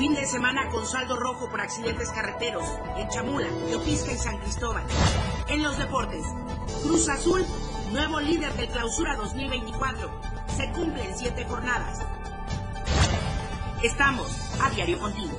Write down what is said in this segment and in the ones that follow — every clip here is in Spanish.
Fin de semana con saldo rojo por accidentes carreteros en Chamula, Teopisca y San Cristóbal. En los deportes, Cruz Azul, nuevo líder del clausura 2024. Se cumplen siete jornadas. Estamos a diario contigo.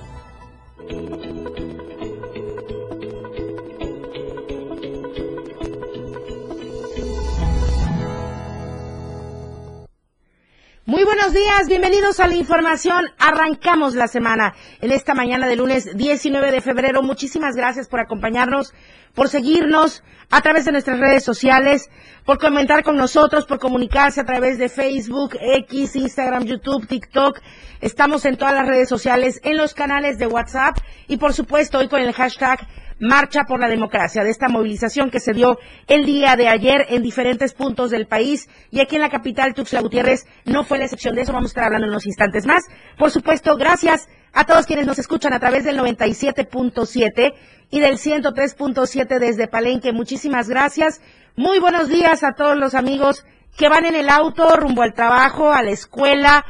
Buenos días, bienvenidos a la información. Arrancamos la semana en esta mañana de lunes 19 de febrero. Muchísimas gracias por acompañarnos, por seguirnos a través de nuestras redes sociales, por comentar con nosotros, por comunicarse a través de Facebook, X, Instagram, YouTube, TikTok. Estamos en todas las redes sociales, en los canales de WhatsApp y por supuesto hoy con el hashtag Marcha por la Democracia, de esta movilización que se dio el día de ayer en diferentes puntos del país y aquí en la capital, Tuxtla Gutiérrez, no fue la excepción de eso, vamos a estar hablando en unos instantes más. Por supuesto, gracias a todos quienes nos escuchan a través del 97.7 y del 103.7 desde Palenque. Muchísimas gracias. Muy buenos días a todos los amigos que van en el auto rumbo al trabajo, a la escuela,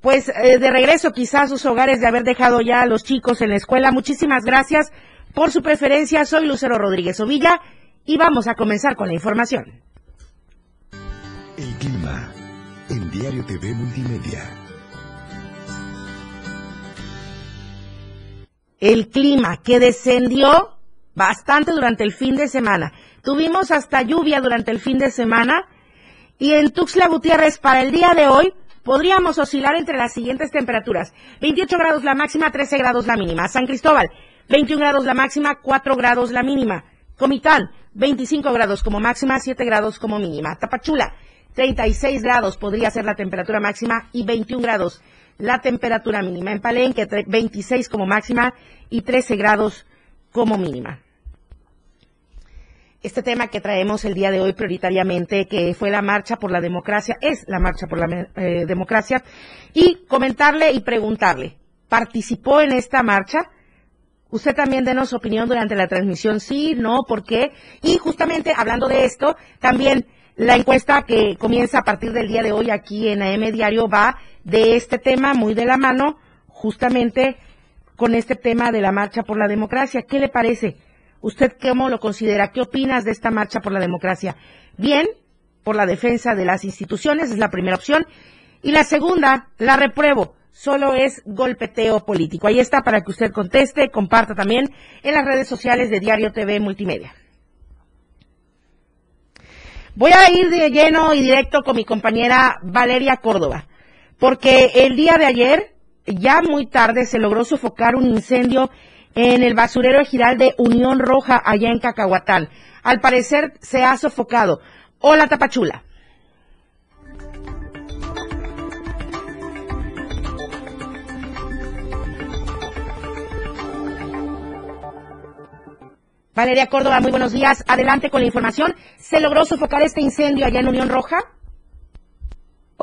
pues eh, de regreso quizás a sus hogares de haber dejado ya a los chicos en la escuela. Muchísimas gracias por su preferencia. Soy Lucero Rodríguez Ovilla y vamos a comenzar con la información. El clima en Diario TV Multimedia. El clima que descendió bastante durante el fin de semana. Tuvimos hasta lluvia durante el fin de semana y en Tuxtla Gutiérrez para el día de hoy podríamos oscilar entre las siguientes temperaturas. 28 grados la máxima, 13 grados la mínima. San Cristóbal, 21 grados la máxima, 4 grados la mínima. Comitán, 25 grados como máxima, 7 grados como mínima. Tapachula, 36 grados podría ser la temperatura máxima y 21 grados la temperatura mínima. En Palenque, 26 como máxima y 13 grados como mínima. Este tema que traemos el día de hoy prioritariamente, que fue la marcha por la democracia, es la marcha por la eh, democracia, y comentarle y preguntarle, ¿participó en esta marcha? Usted también denos su opinión durante la transmisión, sí, no, por qué. Y justamente hablando de esto, también la encuesta que comienza a partir del día de hoy aquí en AM Diario va de este tema muy de la mano, justamente con este tema de la marcha por la democracia. ¿Qué le parece? ¿Usted cómo lo considera? ¿Qué opinas de esta marcha por la democracia? Bien, por la defensa de las instituciones, es la primera opción. Y la segunda, la repruebo solo es golpeteo político. Ahí está para que usted conteste, comparta también en las redes sociales de Diario TV Multimedia. Voy a ir de lleno y directo con mi compañera Valeria Córdoba, porque el día de ayer, ya muy tarde, se logró sofocar un incendio en el basurero giral de Unión Roja allá en Cacahuatán. Al parecer se ha sofocado. Hola Tapachula. Valeria Córdoba, muy buenos días. Adelante con la información. ¿Se logró sofocar este incendio allá en Unión Roja?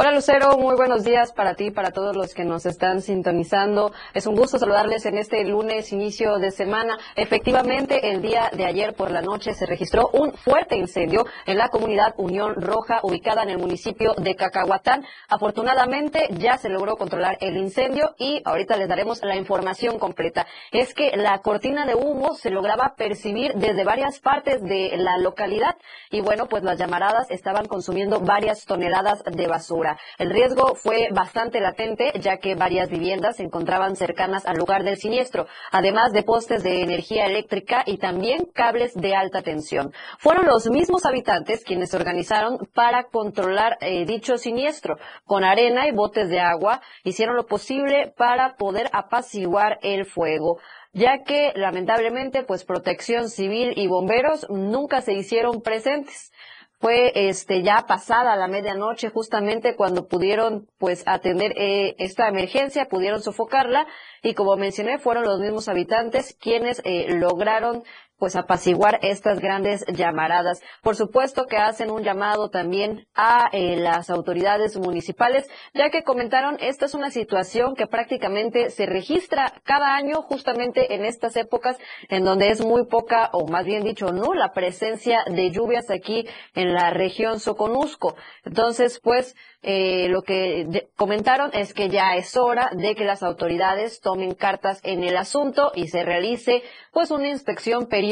Hola Lucero, muy buenos días para ti, para todos los que nos están sintonizando. Es un gusto saludarles en este lunes, inicio de semana. Efectivamente, el día de ayer por la noche se registró un fuerte incendio en la comunidad Unión Roja, ubicada en el municipio de Cacahuatán. Afortunadamente ya se logró controlar el incendio y ahorita les daremos la información completa. Es que la cortina de humo se lograba percibir desde varias partes de la localidad y bueno, pues las llamaradas estaban consumiendo varias toneladas de basura. El riesgo fue bastante latente, ya que varias viviendas se encontraban cercanas al lugar del siniestro, además de postes de energía eléctrica y también cables de alta tensión. Fueron los mismos habitantes quienes se organizaron para controlar eh, dicho siniestro. Con arena y botes de agua hicieron lo posible para poder apaciguar el fuego ya que lamentablemente pues protección civil y bomberos nunca se hicieron presentes fue este ya pasada la medianoche justamente cuando pudieron pues atender eh, esta emergencia, pudieron sofocarla y como mencioné fueron los mismos habitantes quienes eh, lograron pues apaciguar estas grandes llamaradas. Por supuesto que hacen un llamado también a eh, las autoridades municipales, ya que comentaron esta es una situación que prácticamente se registra cada año justamente en estas épocas en donde es muy poca o más bien dicho nula presencia de lluvias aquí en la región Soconusco. Entonces, pues eh, lo que comentaron es que ya es hora de que las autoridades tomen cartas en el asunto y se realice pues una inspección periódica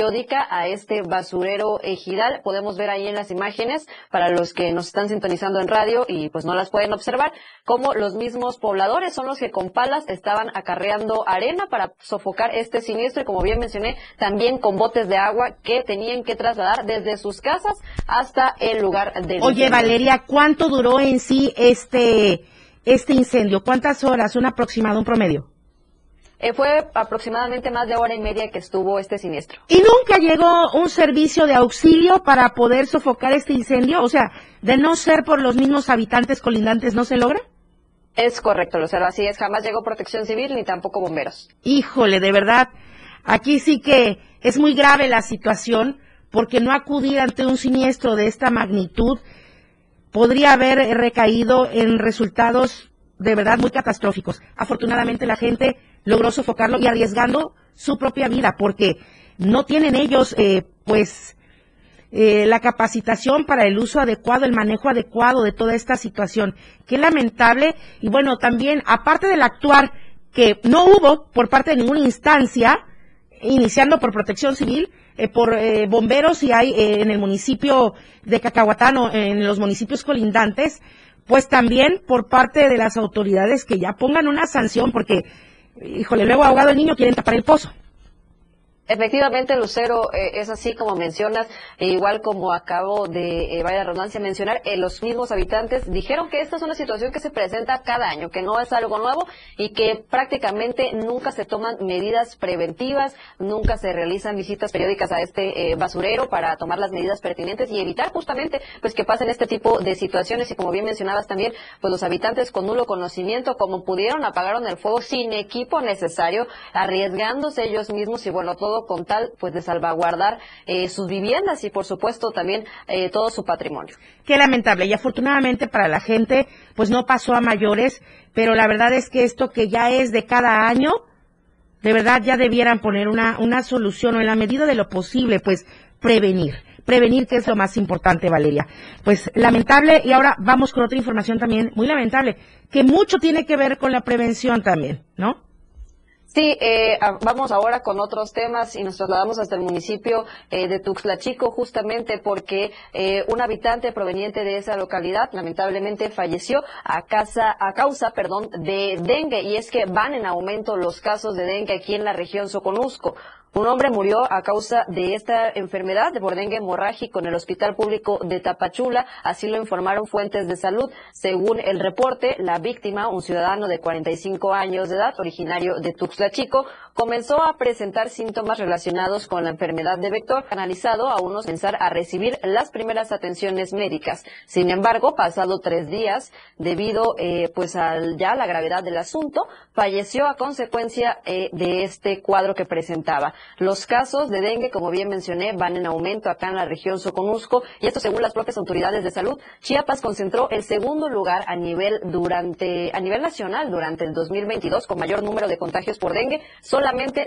a este basurero ejidal. Podemos ver ahí en las imágenes para los que nos están sintonizando en radio y pues no las pueden observar, como los mismos pobladores son los que con palas estaban acarreando arena para sofocar este siniestro y como bien mencioné, también con botes de agua que tenían que trasladar desde sus casas hasta el lugar de Oye, Valeria, ¿cuánto duró en sí este, este incendio? ¿Cuántas horas? ¿Un aproximado, un promedio? Eh, fue aproximadamente más de hora y media que estuvo este siniestro. ¿Y nunca llegó un servicio de auxilio para poder sofocar este incendio? O sea, de no ser por los mismos habitantes colindantes, ¿no se logra? Es correcto, Lucero, así es. Jamás llegó protección civil ni tampoco bomberos. Híjole, de verdad, aquí sí que es muy grave la situación porque no acudir ante un siniestro de esta magnitud podría haber recaído en resultados de verdad muy catastróficos. Afortunadamente la gente logró sofocarlo y arriesgando su propia vida porque no tienen ellos eh, pues eh, la capacitación para el uso adecuado, el manejo adecuado de toda esta situación. Qué lamentable y bueno, también aparte del actuar que no hubo por parte de ninguna instancia, iniciando por protección civil, eh, por eh, bomberos y hay eh, en el municipio de Cacahuatán o en los municipios colindantes, pues también por parte de las autoridades que ya pongan una sanción porque, híjole, luego ahogado el niño quieren tapar el pozo. Efectivamente, Lucero, eh, es así como mencionas, e igual como acabo de, eh, vaya redundancia, mencionar, eh, los mismos habitantes dijeron que esta es una situación que se presenta cada año, que no es algo nuevo y que prácticamente nunca se toman medidas preventivas, nunca se realizan visitas periódicas a este basurero para tomar las medidas pertinentes y evitar justamente pues que pasen este tipo de situaciones. Y como bien mencionabas también, pues los habitantes con nulo conocimiento, como pudieron, apagaron el fuego sin equipo necesario, arriesgándose ellos mismos y bueno, todo con tal pues de salvaguardar eh, sus viviendas y por supuesto también eh, todo su patrimonio. Qué lamentable y afortunadamente para la gente pues no pasó a mayores, pero la verdad es que esto que ya es de cada año, de verdad ya debieran poner una, una solución o en la medida de lo posible pues prevenir prevenir, que es lo más importante, Valeria. Pues lamentable, y ahora vamos con otra información también muy lamentable, que mucho tiene que ver con la prevención también, ¿no? Sí, eh, vamos ahora con otros temas y nos trasladamos hasta el municipio eh, de Tuxtla Chico justamente porque eh, un habitante proveniente de esa localidad lamentablemente falleció a, casa, a causa perdón, de dengue y es que van en aumento los casos de dengue aquí en la región Soconusco. Un hombre murió a causa de esta enfermedad de bordengue hemorrágico en el Hospital Público de Tapachula, así lo informaron fuentes de salud. Según el reporte, la víctima, un ciudadano de 45 años de edad, originario de Tuxtla Chico, comenzó a presentar síntomas relacionados con la enfermedad de vector, canalizado a unos pensar a recibir las primeras atenciones médicas. Sin embargo, pasado tres días, debido eh, pues al, ya la gravedad del asunto, falleció a consecuencia eh, de este cuadro que presentaba. Los casos de dengue, como bien mencioné, van en aumento acá en la región Soconusco y esto según las propias autoridades de salud. Chiapas concentró el segundo lugar a nivel durante a nivel nacional durante el 2022 con mayor número de contagios por dengue,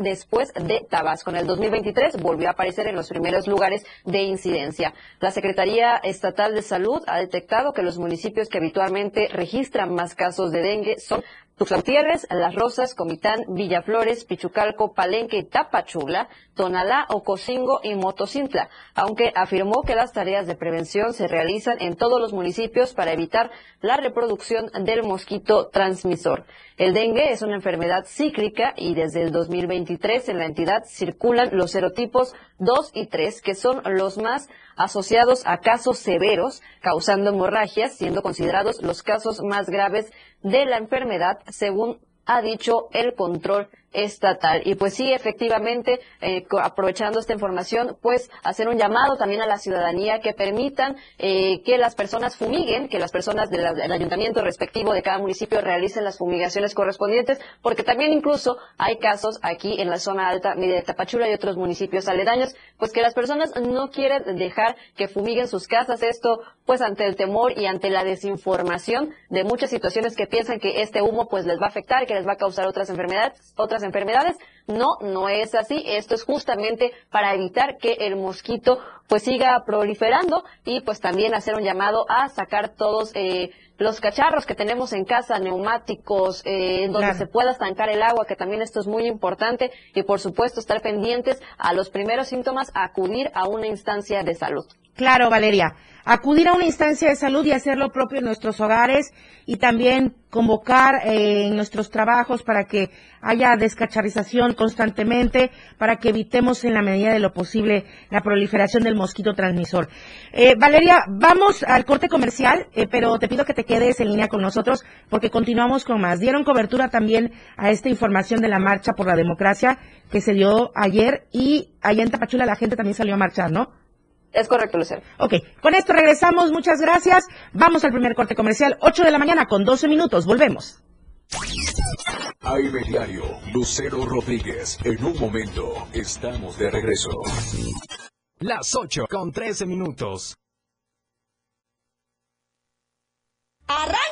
después de Tabasco. En el 2023 volvió a aparecer en los primeros lugares de incidencia. La Secretaría Estatal de Salud ha detectado que los municipios que habitualmente registran más casos de dengue son Tuxtla Las Rosas, Comitán, Villaflores, Pichucalco, Palenque Tapachula, Tonalá, Ocosingo y Motocintla, aunque afirmó que las tareas de prevención se realizan en todos los municipios para evitar la reproducción del mosquito transmisor. El dengue es una enfermedad cíclica y desde el 2023 en la entidad circulan los serotipos 2 y 3, que son los más asociados a casos severos, causando hemorragias, siendo considerados los casos más graves de la enfermedad, según ha dicho el control estatal. Y pues sí, efectivamente, eh, aprovechando esta información, pues hacer un llamado también a la ciudadanía que permitan eh, que las personas fumiguen, que las personas del, ayuntamiento respectivo de cada municipio realicen las fumigaciones correspondientes, porque también incluso hay casos aquí en la zona alta de Tapachula y otros municipios aledaños, pues que las personas no quieren dejar que fumiguen sus casas. Esto, pues ante el temor y ante la desinformación de muchas situaciones que piensan que este humo pues les va a afectar, que les va a causar otras enfermedades, otras enfermedades. No, no es así. Esto es justamente para evitar que el mosquito pues siga proliferando y pues también hacer un llamado a sacar todos eh, los cacharros que tenemos en casa, neumáticos, eh, donde se pueda estancar el agua, que también esto es muy importante y por supuesto estar pendientes a los primeros síntomas, acudir a una instancia de salud. Claro, Valeria. Acudir a una instancia de salud y hacer lo propio en nuestros hogares y también convocar eh, en nuestros trabajos para que haya descacharización constantemente, para que evitemos en la medida de lo posible la proliferación del mosquito transmisor. Eh, Valeria, vamos al corte comercial, eh, pero te pido que te quedes en línea con nosotros porque continuamos con más. Dieron cobertura también a esta información de la marcha por la democracia que se dio ayer y allá en Tapachula la gente también salió a marchar, ¿no? Es correcto, Lucero. Ok, con esto regresamos. Muchas gracias. Vamos al primer corte comercial, 8 de la mañana con 12 minutos. Volvemos. AM Diario, Lucero Rodríguez. En un momento, estamos de regreso. Las 8 con 13 minutos. ¡Arráncate,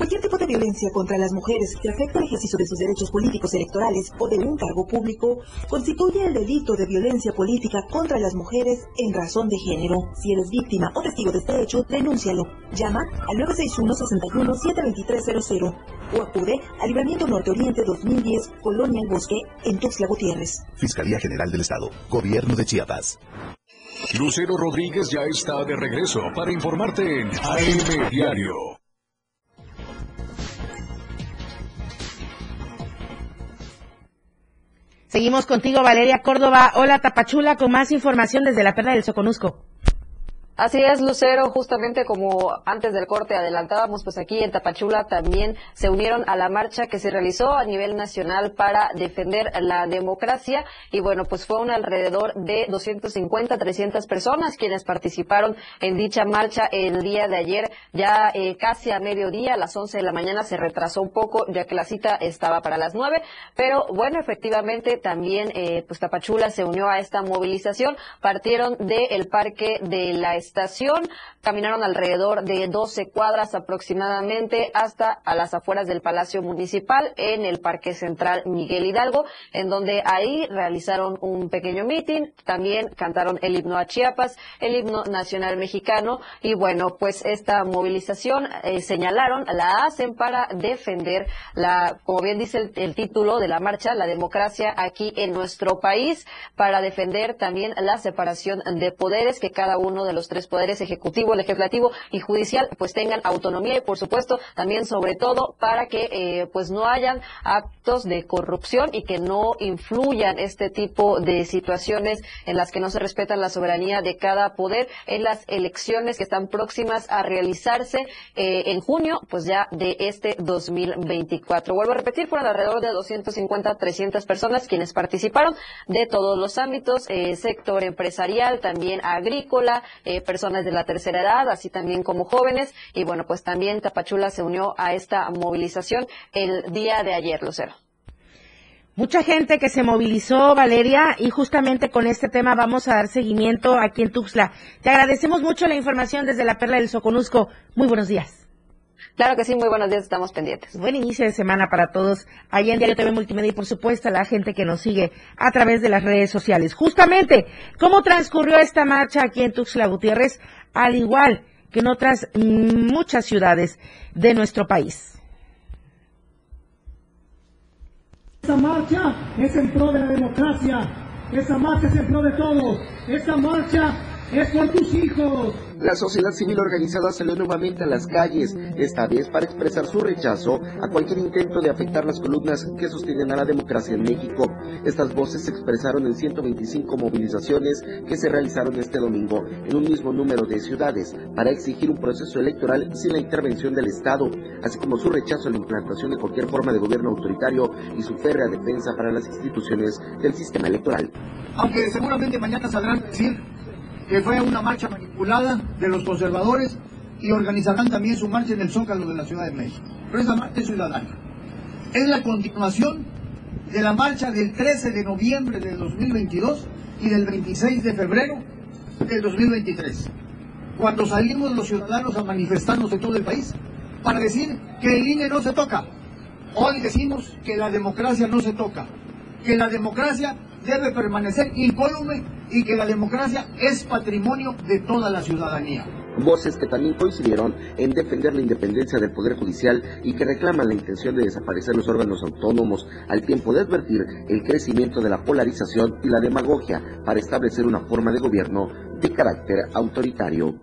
Cualquier tipo de violencia contra las mujeres que afecta el ejercicio de sus derechos políticos electorales o de un cargo público constituye el delito de violencia política contra las mujeres en razón de género. Si eres víctima o testigo de este hecho, denúncialo. Llama al 961-61-72300 o acude al Libramiento Norte Oriente 2010, Colonia El Bosque, en Tuxtla Gutiérrez. Fiscalía General del Estado, Gobierno de Chiapas. Lucero Rodríguez ya está de regreso para informarte en AM Diario. Seguimos contigo, Valeria Córdoba. Hola, Tapachula, con más información desde la Perla del Soconusco. Así es, Lucero, justamente como antes del corte adelantábamos, pues aquí en Tapachula también se unieron a la marcha que se realizó a nivel nacional para defender la democracia. Y bueno, pues fue un alrededor de 250, 300 personas quienes participaron en dicha marcha el día de ayer, ya eh, casi a mediodía, a las 11 de la mañana se retrasó un poco ya que la cita estaba para las 9, pero bueno, efectivamente también eh, pues Tapachula se unió a esta movilización, partieron del parque de la estación. Caminaron alrededor de 12 cuadras aproximadamente hasta a las afueras del Palacio Municipal en el Parque Central Miguel Hidalgo, en donde ahí realizaron un pequeño mitin. También cantaron el himno a Chiapas, el himno nacional mexicano y bueno, pues esta movilización eh, señalaron la hacen para defender la, como bien dice el, el título de la marcha, la democracia aquí en nuestro país, para defender también la separación de poderes que cada uno de los tres poderes ejecutivo, legislativo y judicial pues tengan autonomía y por supuesto también sobre todo para que eh, pues no hayan actos de corrupción y que no influyan este tipo de situaciones en las que no se respeta la soberanía de cada poder en las elecciones que están próximas a realizarse eh, en junio pues ya de este 2024. Vuelvo a repetir, fueron alrededor de 250, 300 personas quienes participaron de todos los ámbitos, eh, sector empresarial, también agrícola, personas de la tercera edad, así también como jóvenes. Y bueno, pues también Tapachula se unió a esta movilización el día de ayer, Lucero. Mucha gente que se movilizó, Valeria, y justamente con este tema vamos a dar seguimiento aquí en Tuxtla. Te agradecemos mucho la información desde la Perla del Soconusco. Muy buenos días. Claro que sí, muy buenos días, estamos pendientes. Buen inicio de semana para todos allá en Diario TV Multimedia y por supuesto a la gente que nos sigue a través de las redes sociales. Justamente, ¿cómo transcurrió esta marcha aquí en Tuxtla Gutiérrez? Al igual que en otras muchas ciudades de nuestro país. Esa marcha es en pro de la democracia, esa marcha es en pro de todos, esa marcha es por tus hijos, la sociedad civil organizada salió nuevamente a las calles, esta vez para expresar su rechazo a cualquier intento de afectar las columnas que sostienen a la democracia en México. Estas voces se expresaron en 125 movilizaciones que se realizaron este domingo en un mismo número de ciudades para exigir un proceso electoral sin la intervención del Estado, así como su rechazo a la implantación de cualquier forma de gobierno autoritario y su férrea defensa para las instituciones del sistema electoral. Aunque seguramente mañana saldrán decir que fue una marcha manipulada de los conservadores y organizarán también su marcha en el Zócalo de la Ciudad de México. Pero esa marcha es ciudadana. Es la continuación de la marcha del 13 de noviembre del 2022 y del 26 de febrero del 2023, cuando salimos los ciudadanos a manifestarnos en todo el país para decir que el INE no se toca. Hoy decimos que la democracia no se toca, que la democracia debe permanecer incólume y que la democracia es patrimonio de toda la ciudadanía. Voces que también coincidieron en defender la independencia del Poder Judicial y que reclaman la intención de desaparecer los órganos autónomos, al tiempo de advertir el crecimiento de la polarización y la demagogia para establecer una forma de gobierno de carácter autoritario.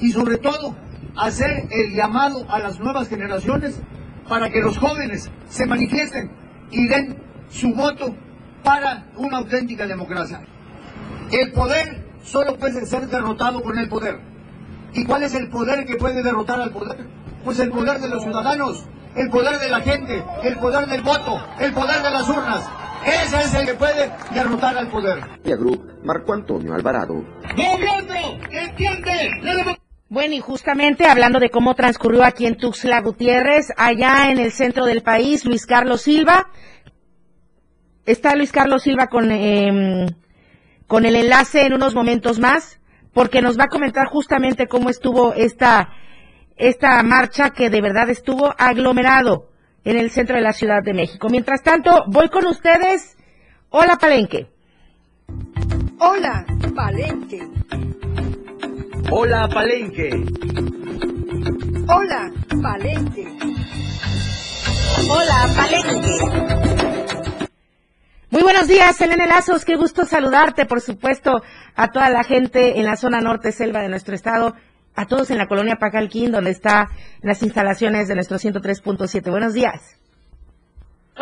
Y sobre todo, hacer el llamado a las nuevas generaciones para que los jóvenes se manifiesten y den su voto para una auténtica democracia. El poder solo puede ser derrotado con el poder. ¿Y cuál es el poder que puede derrotar al poder? Pues el poder de los ciudadanos, el poder de la gente, el poder del voto, el poder de las urnas. Ese es el que puede derrotar al poder. Group, Marco Antonio Alvarado. Bueno, y justamente hablando de cómo transcurrió aquí en Tuxtla Gutiérrez, allá en el centro del país, Luis Carlos Silva, está Luis Carlos Silva con, em, con el enlace en unos momentos más, porque nos va a comentar justamente cómo estuvo esta, esta marcha que de verdad estuvo aglomerado en el centro de la Ciudad de México. Mientras tanto, voy con ustedes. Hola, Palenque. Hola, Palenque. Hola, Palenque. Hola, Palenque. Hola, Palenque. Muy buenos días, Elena Lazos, qué gusto saludarte, por supuesto, a toda la gente en la zona norte selva de nuestro estado, a todos en la colonia Pacalquín, donde está las instalaciones de nuestro 103.7. Buenos días.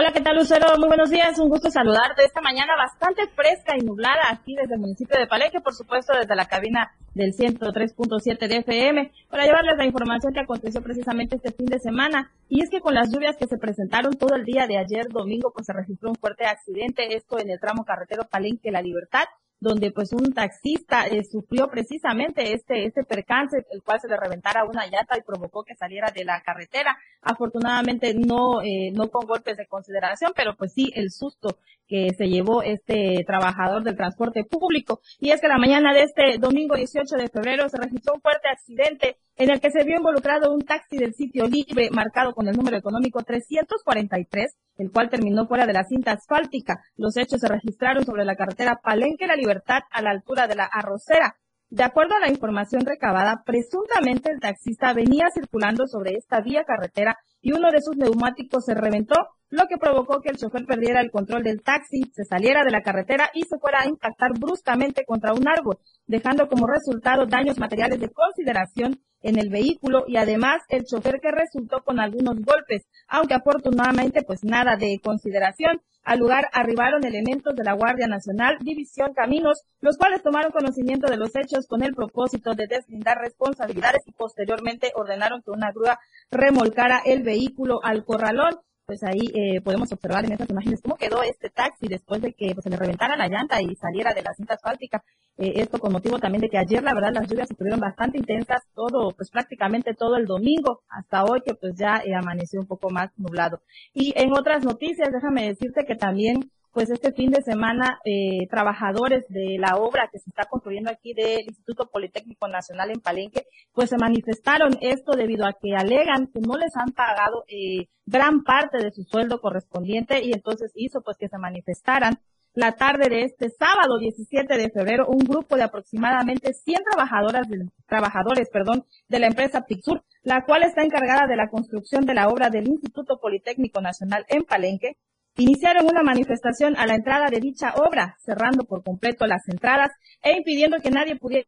Hola, ¿qué tal, Lucero? Muy buenos días, un gusto saludarte. Esta mañana bastante fresca y nublada aquí desde el municipio de Palenque, por supuesto desde la cabina del 103.7 de FM, para llevarles la información que aconteció precisamente este fin de semana. Y es que con las lluvias que se presentaron todo el día de ayer domingo, pues se registró un fuerte accidente, esto en el tramo carretero Palenque-La Libertad, donde pues un taxista eh, sufrió precisamente este, este percance, el cual se le reventara una llanta y provocó que saliera de la carretera. Afortunadamente no, eh, no con golpes de consideración, pero pues sí el susto que se llevó este trabajador del transporte público. Y es que la mañana de este domingo 18 de febrero se registró un fuerte accidente en el que se vio involucrado un taxi del sitio libre marcado con el número económico 343, el cual terminó fuera de la cinta asfáltica. Los hechos se registraron sobre la carretera Palenque La Libertad a la altura de la Arrocera. De acuerdo a la información recabada, presuntamente el taxista venía circulando sobre esta vía carretera y uno de sus neumáticos se reventó, lo que provocó que el chofer perdiera el control del taxi, se saliera de la carretera y se fuera a impactar bruscamente contra un árbol, dejando como resultado daños materiales de consideración en el vehículo y además el chofer que resultó con algunos golpes, aunque afortunadamente pues nada de consideración. Al lugar arribaron elementos de la Guardia Nacional, División Caminos, los cuales tomaron conocimiento de los hechos con el propósito de deslindar responsabilidades y posteriormente ordenaron que una grúa remolcara el vehículo al corralón pues ahí eh, podemos observar en estas imágenes cómo quedó este taxi después de que pues, se le reventara la llanta y saliera de la cinta asfáltica. Eh, esto con motivo también de que ayer, la verdad, las lluvias estuvieron bastante intensas, todo, pues prácticamente todo el domingo, hasta hoy que pues ya eh, amaneció un poco más nublado. Y en otras noticias, déjame decirte que también pues este fin de semana eh, trabajadores de la obra que se está construyendo aquí del Instituto Politécnico Nacional en Palenque, pues se manifestaron. Esto debido a que alegan que no les han pagado eh, gran parte de su sueldo correspondiente y entonces hizo pues que se manifestaran. La tarde de este sábado 17 de febrero un grupo de aproximadamente 100 trabajadoras trabajadores, perdón, de la empresa Pixur, la cual está encargada de la construcción de la obra del Instituto Politécnico Nacional en Palenque, iniciaron una manifestación a la entrada de dicha obra, cerrando por completo las entradas e impidiendo que nadie pudiera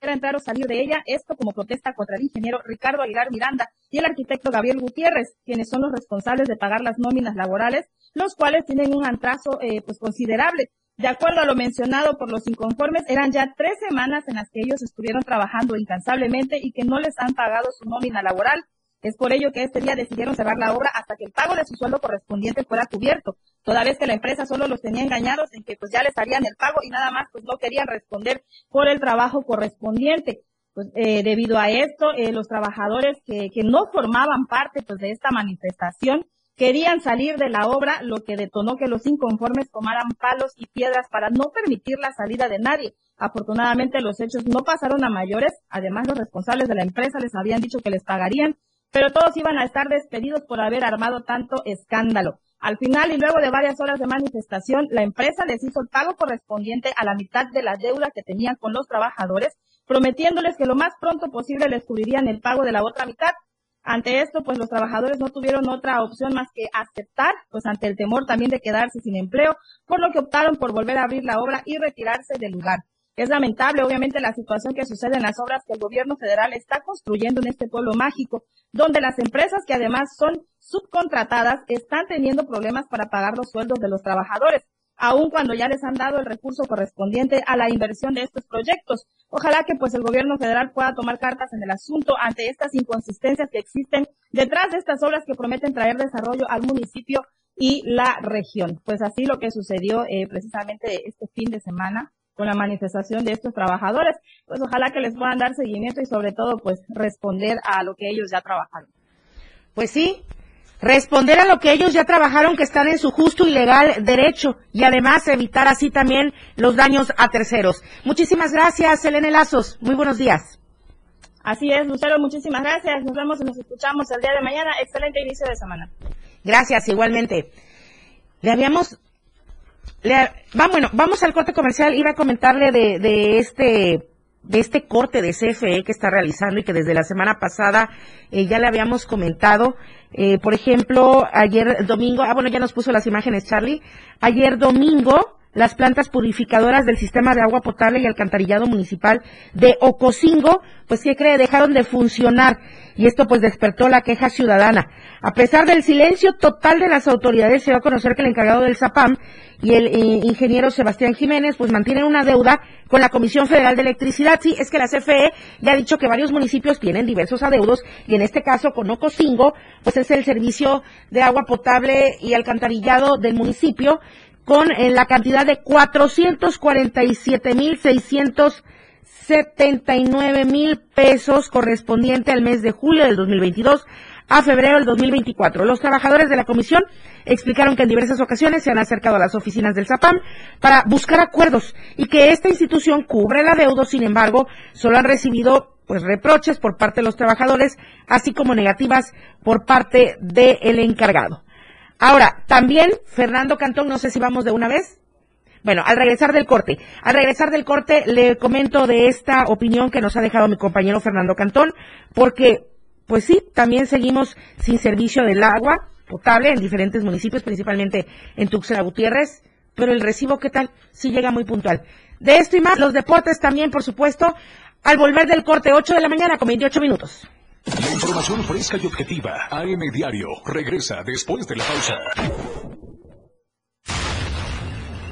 entrar o salir de ella, esto como protesta contra el ingeniero Ricardo Aguilar Miranda y el arquitecto Gabriel Gutiérrez, quienes son los responsables de pagar las nóminas laborales, los cuales tienen un atraso eh, pues considerable. De acuerdo a lo mencionado por los inconformes, eran ya tres semanas en las que ellos estuvieron trabajando incansablemente y que no les han pagado su nómina laboral. Es por ello que este día decidieron cerrar la obra hasta que el pago de su sueldo correspondiente fuera cubierto, toda vez que la empresa solo los tenía engañados en que pues ya les harían el pago y nada más pues no querían responder por el trabajo correspondiente. Pues eh, debido a esto, eh, los trabajadores que, que no formaban parte pues de esta manifestación querían salir de la obra, lo que detonó que los inconformes tomaran palos y piedras para no permitir la salida de nadie. Afortunadamente los hechos no pasaron a mayores, además los responsables de la empresa les habían dicho que les pagarían pero todos iban a estar despedidos por haber armado tanto escándalo. Al final y luego de varias horas de manifestación, la empresa les hizo el pago correspondiente a la mitad de la deuda que tenían con los trabajadores, prometiéndoles que lo más pronto posible les cubrirían el pago de la otra mitad. Ante esto, pues los trabajadores no tuvieron otra opción más que aceptar, pues ante el temor también de quedarse sin empleo, por lo que optaron por volver a abrir la obra y retirarse del lugar. Es lamentable, obviamente, la situación que sucede en las obras que el gobierno federal está construyendo en este pueblo mágico, donde las empresas que además son subcontratadas están teniendo problemas para pagar los sueldos de los trabajadores, aun cuando ya les han dado el recurso correspondiente a la inversión de estos proyectos. Ojalá que pues el gobierno federal pueda tomar cartas en el asunto ante estas inconsistencias que existen detrás de estas obras que prometen traer desarrollo al municipio y la región. Pues así lo que sucedió eh, precisamente este fin de semana con la manifestación de estos trabajadores. Pues ojalá que les puedan dar seguimiento y sobre todo pues responder a lo que ellos ya trabajaron. Pues sí, responder a lo que ellos ya trabajaron que están en su justo y legal derecho y además evitar así también los daños a terceros. Muchísimas gracias, Elena Lazos. Muy buenos días. Así es, Lucero, muchísimas gracias. Nos vemos y nos escuchamos el día de mañana. Excelente inicio de semana. Gracias, igualmente. Le habíamos va, bueno, vamos al corte comercial. Iba a comentarle de, de este de este corte de CFE que está realizando y que desde la semana pasada eh, ya le habíamos comentado. Eh, por ejemplo, ayer domingo, ah, bueno, ya nos puso las imágenes Charlie. Ayer domingo, las plantas purificadoras del sistema de agua potable y alcantarillado municipal de Ocosingo, pues ¿qué cree? Dejaron de funcionar y esto pues despertó la queja ciudadana. A pesar del silencio total de las autoridades, se va a conocer que el encargado del ZAPAM y el eh, ingeniero Sebastián Jiménez pues mantienen una deuda con la Comisión Federal de Electricidad. Sí, es que la CFE ya ha dicho que varios municipios tienen diversos adeudos y en este caso con Ocosingo pues es el servicio de agua potable y alcantarillado del municipio con en la cantidad de 447.679 mil pesos correspondiente al mes de julio del 2022 a febrero del 2024. Los trabajadores de la comisión explicaron que en diversas ocasiones se han acercado a las oficinas del ZAPAM para buscar acuerdos y que esta institución cubre la deuda, sin embargo, solo han recibido pues reproches por parte de los trabajadores, así como negativas por parte del encargado. Ahora, también Fernando Cantón, no sé si vamos de una vez. Bueno, al regresar del corte, al regresar del corte le comento de esta opinión que nos ha dejado mi compañero Fernando Cantón, porque pues sí, también seguimos sin servicio del agua potable en diferentes municipios, principalmente en Tuxtla Gutiérrez, pero el recibo, ¿qué tal? Sí llega muy puntual. De esto y más, los deportes también, por supuesto, al volver del corte 8 de la mañana con 28 minutos. La información fresca y objetiva. AM Diario. Regresa después de la pausa.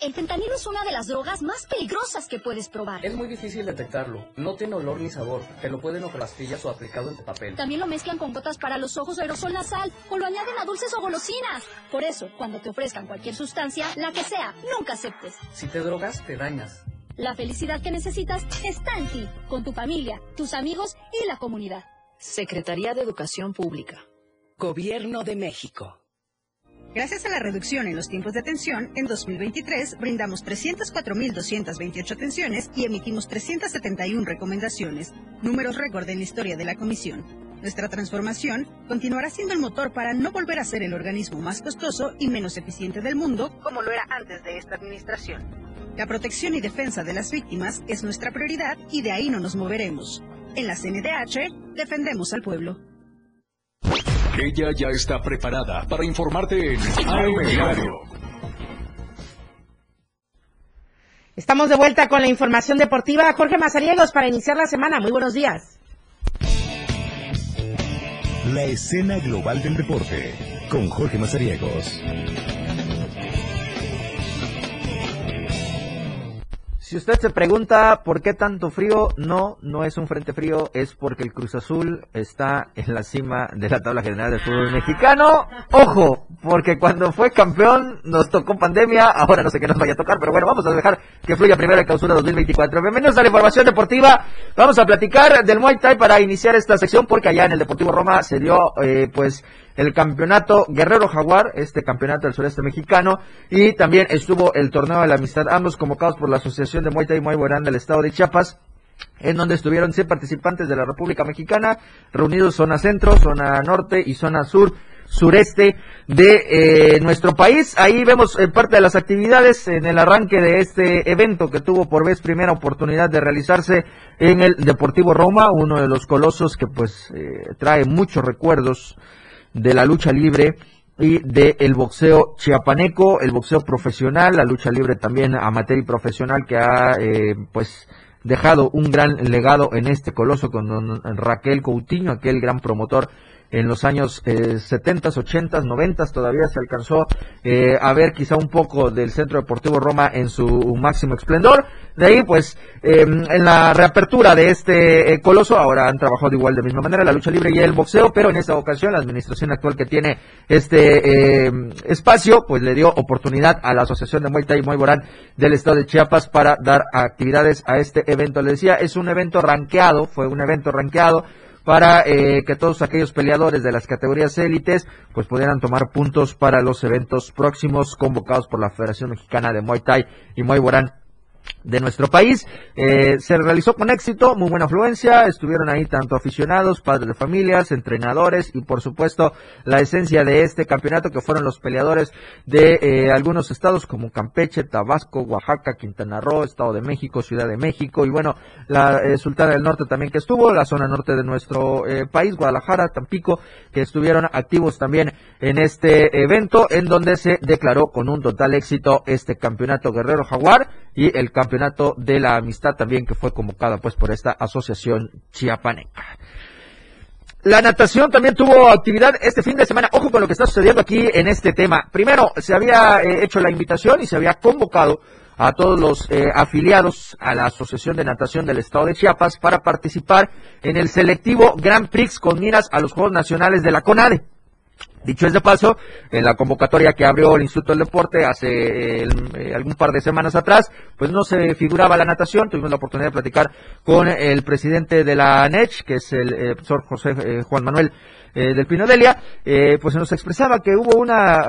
El fentanilo es una de las drogas más peligrosas que puedes probar. Es muy difícil detectarlo. No tiene olor ni sabor. Te lo pueden o con pastillas o aplicado en papel. También lo mezclan con gotas para los ojos o aerosol nasal o lo añaden a dulces o golosinas. Por eso, cuando te ofrezcan cualquier sustancia, la que sea, nunca aceptes. Si te drogas, te dañas. La felicidad que necesitas está en ti, con tu familia, tus amigos y la comunidad. Secretaría de Educación Pública. Gobierno de México. Gracias a la reducción en los tiempos de atención, en 2023 brindamos 304.228 atenciones y emitimos 371 recomendaciones, números récord en la historia de la Comisión. Nuestra transformación continuará siendo el motor para no volver a ser el organismo más costoso y menos eficiente del mundo, como lo era antes de esta administración. La protección y defensa de las víctimas es nuestra prioridad y de ahí no nos moveremos. En la CNDH, defendemos al pueblo. Ella ya está preparada para informarte en AM Diario. Estamos de vuelta con la información deportiva. Jorge Mazariegos para iniciar la semana. Muy buenos días. La escena global del deporte con Jorge Mazariegos. Si usted se pregunta por qué tanto frío, no, no es un frente frío, es porque el Cruz Azul está en la cima de la tabla general del fútbol mexicano. Ojo, porque cuando fue campeón nos tocó pandemia, ahora no sé qué nos vaya a tocar, pero bueno, vamos a dejar que fluya primero el clausura 2024. Bienvenidos a la información deportiva. Vamos a platicar del Muay Thai para iniciar esta sección porque allá en el Deportivo Roma se dio eh, pues el campeonato Guerrero Jaguar, este campeonato del sureste mexicano, y también estuvo el torneo de la amistad, ambos convocados por la Asociación de Muay y Muay Boran del estado de Chiapas, en donde estuvieron 100 participantes de la República Mexicana, reunidos zona centro, zona norte y zona sur sureste de eh, nuestro país. Ahí vemos eh, parte de las actividades en el arranque de este evento que tuvo por vez primera oportunidad de realizarse en el Deportivo Roma, uno de los colosos que pues eh, trae muchos recuerdos de la lucha libre y del el boxeo chiapaneco, el boxeo profesional, la lucha libre también amateur y profesional que ha eh, pues dejado un gran legado en este coloso con don Raquel Coutinho, aquel gran promotor en los años eh, 70, 80, 90 todavía se alcanzó eh, a ver quizá un poco del Centro Deportivo Roma en su máximo esplendor. De ahí, pues, eh, en la reapertura de este eh, coloso, ahora han trabajado igual de misma manera la lucha libre y el boxeo, pero en esta ocasión la administración actual que tiene este eh, espacio, pues le dio oportunidad a la Asociación de Muay Thai y Muay del Estado de Chiapas para dar actividades a este evento. Le decía, es un evento ranqueado, fue un evento ranqueado para eh, que todos aquellos peleadores de las categorías élites pues pudieran tomar puntos para los eventos próximos convocados por la Federación Mexicana de Muay Thai y Muay Borán de nuestro país. Eh, se realizó con éxito, muy buena afluencia, estuvieron ahí tanto aficionados, padres de familias, entrenadores y por supuesto la esencia de este campeonato que fueron los peleadores de eh, algunos estados como Campeche, Tabasco, Oaxaca, Quintana Roo, Estado de México, Ciudad de México y bueno, la eh, Sultana del Norte también que estuvo, la zona norte de nuestro país, Guadalajara, Tampico, que estuvieron activos también en este evento en donde se declaró con un total éxito este campeonato Guerrero Jaguar y el campeonato de la amistad también que fue convocada pues por esta asociación chiapaneca. La natación también tuvo actividad este fin de semana. Ojo con lo que está sucediendo aquí en este tema. Primero, se había eh, hecho la invitación y se había convocado a todos los eh, afiliados a la Asociación de Natación del Estado de Chiapas para participar en el selectivo Grand Prix con miras a los Juegos Nacionales de la CONADE. Dicho es de paso, en la convocatoria que abrió el Instituto del Deporte hace eh, algún par de semanas atrás, pues no se figuraba la natación. Tuvimos la oportunidad de platicar con el presidente de la NECH, que es el eh, profesor José eh, Juan Manuel del Pino Delia, pues nos expresaba que hubo una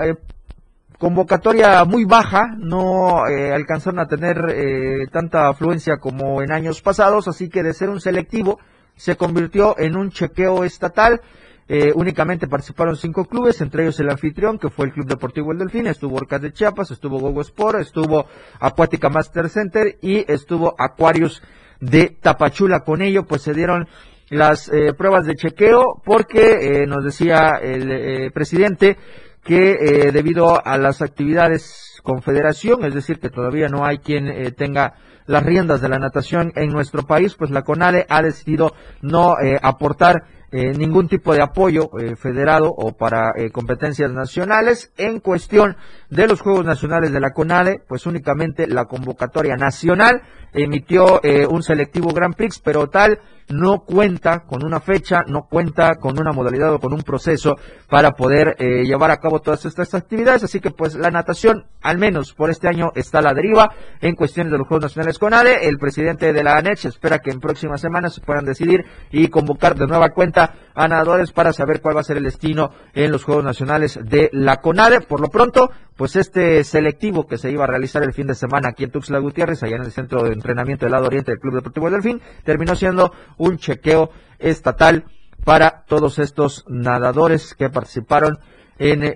convocatoria muy baja, no alcanzaron a tener tanta afluencia como en años pasados, así que de ser un selectivo se convirtió en un chequeo estatal. Eh, únicamente participaron cinco clubes, entre ellos el anfitrión, que fue el Club Deportivo El Delfín, estuvo Orcas de Chiapas, estuvo Gogo Sport, estuvo Acuática Master Center y estuvo Aquarius de Tapachula. Con ello, pues se dieron las eh, pruebas de chequeo, porque eh, nos decía el presidente que debido a las actividades confederación, es decir, que todavía no hay quien tenga las riendas de la natación en nuestro país, pues la CONALE ha decidido no aportar eh, ningún tipo de apoyo eh, federado o para eh, competencias nacionales. En cuestión de los Juegos Nacionales de la CONADE, pues únicamente la convocatoria nacional emitió un selectivo Grand Prix, pero tal no cuenta con una fecha, no cuenta con una modalidad o con un proceso para poder eh, llevar a cabo todas estas actividades. Así que pues la natación, al menos por este año, está a la deriva en cuestiones de los Juegos Nacionales con ADE. El presidente de la ANECH espera que en próximas semanas se puedan decidir y convocar de nueva cuenta a nadadores para saber cuál va a ser el destino en los Juegos Nacionales de la CONADE. Por lo pronto, pues este selectivo que se iba a realizar el fin de semana aquí en Tuxtla Gutiérrez, allá en el centro de entrenamiento del lado oriente del Club Deportivo Delfín, terminó siendo un chequeo estatal para todos estos nadadores que participaron en eh,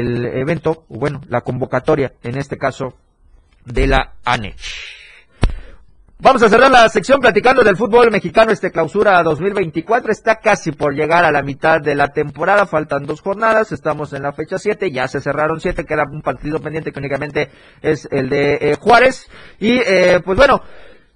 el evento, bueno, la convocatoria, en este caso, de la ANE. Vamos a cerrar la sección platicando del fútbol mexicano. Este clausura 2024 está casi por llegar a la mitad de la temporada. Faltan dos jornadas. Estamos en la fecha 7. Ya se cerraron 7. Queda un partido pendiente que únicamente es el de eh, Juárez. Y eh, pues bueno,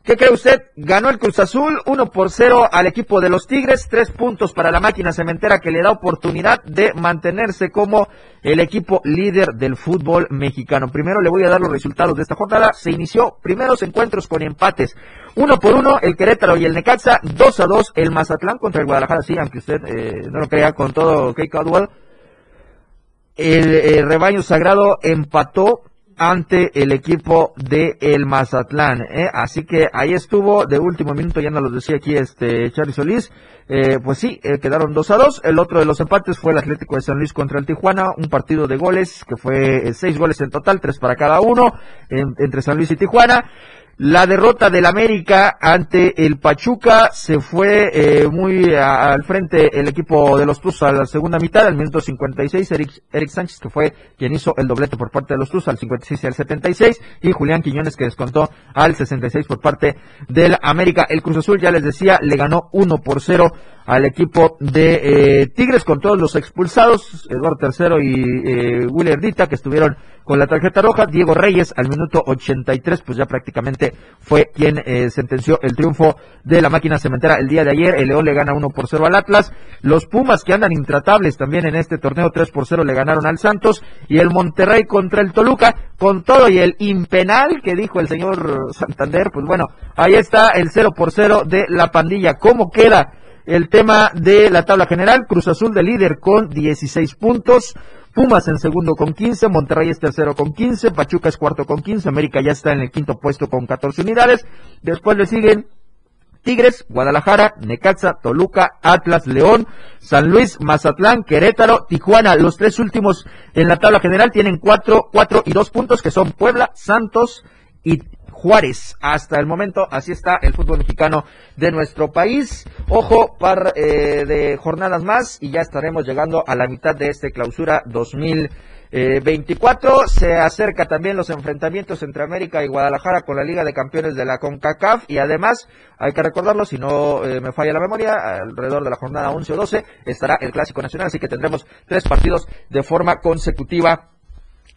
¿Qué cree usted? Ganó el Cruz Azul 1 por 0 al equipo de los Tigres, tres puntos para la máquina cementera que le da oportunidad de mantenerse como el equipo líder del fútbol mexicano. Primero le voy a dar los resultados de esta jornada. Se inició primeros encuentros con empates. Uno por uno el Querétaro y el Necaxa, 2 a 2 el Mazatlán contra el Guadalajara, sí, aunque usted eh, no lo crea con todo Kate Caldwell. El, el rebaño sagrado empató ante el equipo de el Mazatlán. ¿eh? Así que ahí estuvo de último minuto, ya nos lo decía aquí este Charly Solís. Eh, pues sí, eh, quedaron 2 a 2. El otro de los empates fue el Atlético de San Luis contra el Tijuana, un partido de goles que fue seis goles en total, tres para cada uno entre San Luis y Tijuana. La derrota del América ante el Pachuca se fue eh, muy al frente el equipo de los Tuzos a la segunda mitad, al minuto 56, Eric, Eric Sánchez que fue quien hizo el doblete por parte de los Tuzos al 56 y al 76 y Julián Quiñones que descontó al 66 por parte del América. El Cruz Azul ya les decía, le ganó 1 por 0 al equipo de eh, Tigres con todos los expulsados, Eduardo Tercero y eh, Willy Erdita que estuvieron con la tarjeta roja, Diego Reyes al minuto 83 pues ya prácticamente fue quien eh, sentenció el triunfo de la máquina cementera el día de ayer, el León le gana 1 por 0 al Atlas, los Pumas que andan intratables también en este torneo 3 por 0 le ganaron al Santos y el Monterrey contra el Toluca con todo y el impenal que dijo el señor Santander, pues bueno, ahí está el 0 por 0 de la pandilla, ¿cómo queda? El tema de la tabla general, Cruz Azul de líder con 16 puntos, Pumas en segundo con 15, Monterrey es tercero con 15, Pachuca es cuarto con 15, América ya está en el quinto puesto con 14 unidades, después le siguen Tigres, Guadalajara, Necaxa, Toluca, Atlas, León, San Luis, Mazatlán, Querétaro, Tijuana. Los tres últimos en la tabla general tienen cuatro, cuatro y dos puntos que son Puebla, Santos y Juárez. Hasta el momento, así está el fútbol mexicano de nuestro país. Ojo, par eh, de jornadas más y ya estaremos llegando a la mitad de este clausura 2024. Se acerca también los enfrentamientos entre América y Guadalajara con la Liga de Campeones de la CONCACAF y además, hay que recordarlo, si no eh, me falla la memoria, alrededor de la jornada 11 o 12 estará el Clásico Nacional, así que tendremos tres partidos de forma consecutiva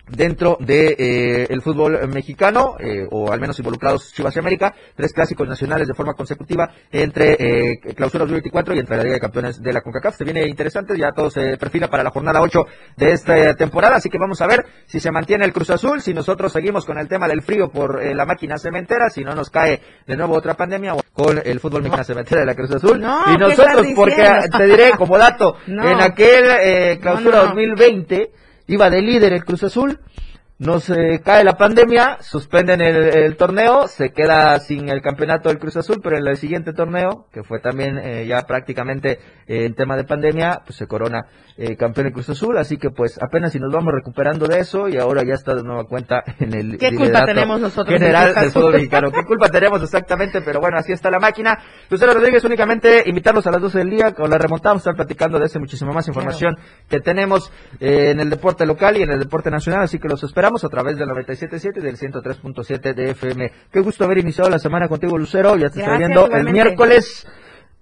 dentro de eh, el fútbol mexicano eh, o al menos involucrados Chivas y América tres clásicos nacionales de forma consecutiva entre eh, clausura 2024 y entre la Liga de Campeones de la CONCACAF. Se viene interesante ya todo se perfila para la jornada 8 de esta temporada así que vamos a ver si se mantiene el Cruz Azul si nosotros seguimos con el tema del frío por eh, la máquina cementera si no nos cae de nuevo otra pandemia con el fútbol mexicano cementera de la Cruz Azul. Y nosotros porque te diré como dato en aquel eh, clausura 2020 iba de líder el Cruz Azul, nos eh, cae la pandemia, suspenden el, el, torneo, se queda sin el campeonato del Cruz Azul, pero en el siguiente torneo, que fue también eh, ya prácticamente eh, en tema de pandemia, pues se corona eh, campeón del Cruz Azul, así que pues apenas si nos vamos recuperando de eso y ahora ya está de nueva cuenta en el ¿Qué culpa tenemos nosotros general del fútbol mexicano. ¿Qué culpa tenemos exactamente? Pero bueno, así está la máquina. Lucero Rodríguez, únicamente invitarlos a las 12 del día, con la a estar platicando de ese muchísima más información que tenemos eh, en el deporte local y en el deporte nacional, así que los esperamos a través del 97.7 y del 103.7 de FM. Qué gusto haber iniciado la semana contigo, Lucero. Ya te estoy viendo el miércoles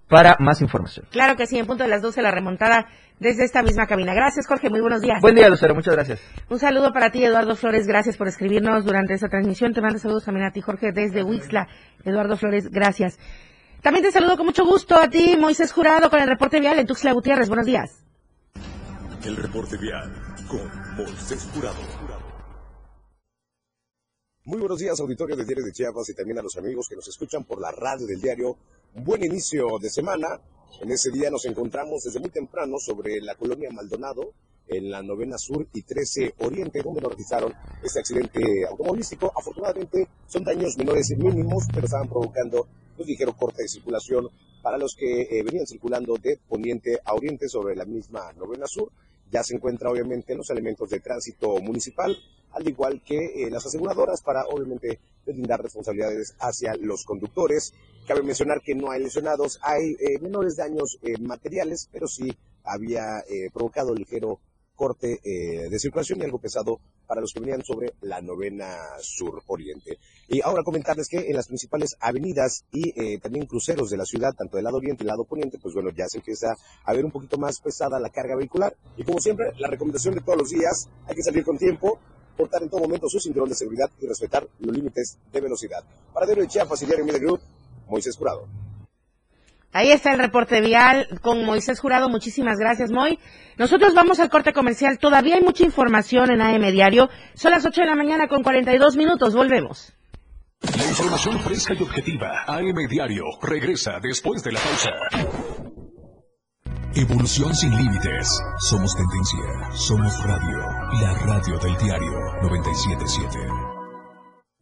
para más información. Claro que sí, en punto de las 12 la remontada desde esta misma cabina. Gracias, Jorge. Muy buenos días. Buen día, Lucero. Muchas gracias. Un saludo para ti, Eduardo Flores. Gracias por escribirnos durante esta transmisión. Te mando saludos también a ti, Jorge, desde Huixla. Eduardo Flores, gracias. También te saludo con mucho gusto a ti, Moisés Jurado, con el reporte vial en Tuxtla Gutiérrez. Buenos días. El reporte vial con Moisés Jurado. Muy buenos días, auditorio del Diario de Chiapas y también a los amigos que nos escuchan por la radio del diario. Buen inicio de semana. En ese día nos encontramos desde muy temprano sobre la colonia Maldonado, en la novena sur y 13 oriente, donde nos realizaron este accidente automovilístico. Afortunadamente son daños menores y mínimos, pero estaban provocando un ligero corte de circulación para los que eh, venían circulando de poniente a oriente sobre la misma novena sur. Ya se encuentra obviamente los elementos de tránsito municipal, al igual que eh, las aseguradoras para obviamente deslindar responsabilidades hacia los conductores. Cabe mencionar que no hay lesionados, hay eh, menores daños eh, materiales, pero sí había provocado ligero corte eh, de circulación y algo pesado para los que venían sobre la novena sur oriente. Y ahora comentarles que en las principales avenidas y eh, también cruceros de la ciudad, tanto del lado oriente y lado poniente, pues bueno, ya se empieza a ver un poquito más pesada la carga vehicular. Y como siempre, la recomendación de todos los días, hay que salir con tiempo, portar en todo momento su cinturón de seguridad y respetar los límites de velocidad. Para Diario de Chiapas y Media Group, Moisés Jurado. Ahí está el reporte vial con Moisés Jurado. Muchísimas gracias, Moy. Nosotros vamos al corte comercial. Todavía hay mucha información en AM Diario. Son las 8 de la mañana con 42 minutos. Volvemos. La información fresca y objetiva. AM Diario regresa después de la pausa. Evolución sin límites. Somos tendencia. Somos radio. La radio del diario 977.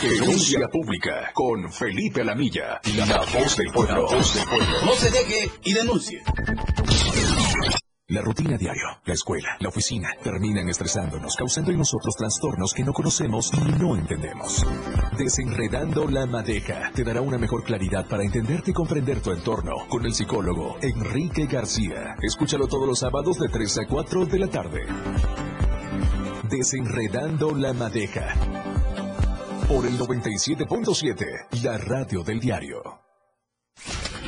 Denuncia pública con Felipe Alamilla, la voz del pueblo. voz del pueblo. No se deje y denuncie. La rutina diario, la escuela, la oficina, terminan estresándonos, causando en nosotros trastornos que no conocemos y no entendemos. Desenredando la madeja te dará una mejor claridad para entenderte y comprender tu entorno con el psicólogo Enrique García. Escúchalo todos los sábados de 3 a 4 de la tarde. Desenredando la madeja. Por el 97.7, la radio del diario.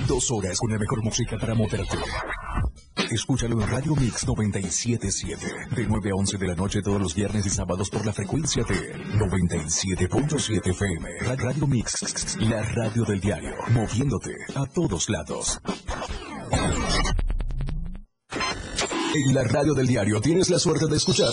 Dos horas con la mejor música para moverte. Escúchalo en Radio Mix 977, de 9 a 11 de la noche todos los viernes y sábados por la frecuencia de 97.7 FM. Ra- Radio Mix, la radio del diario, moviéndote a todos lados. En la radio del diario tienes la suerte de escuchar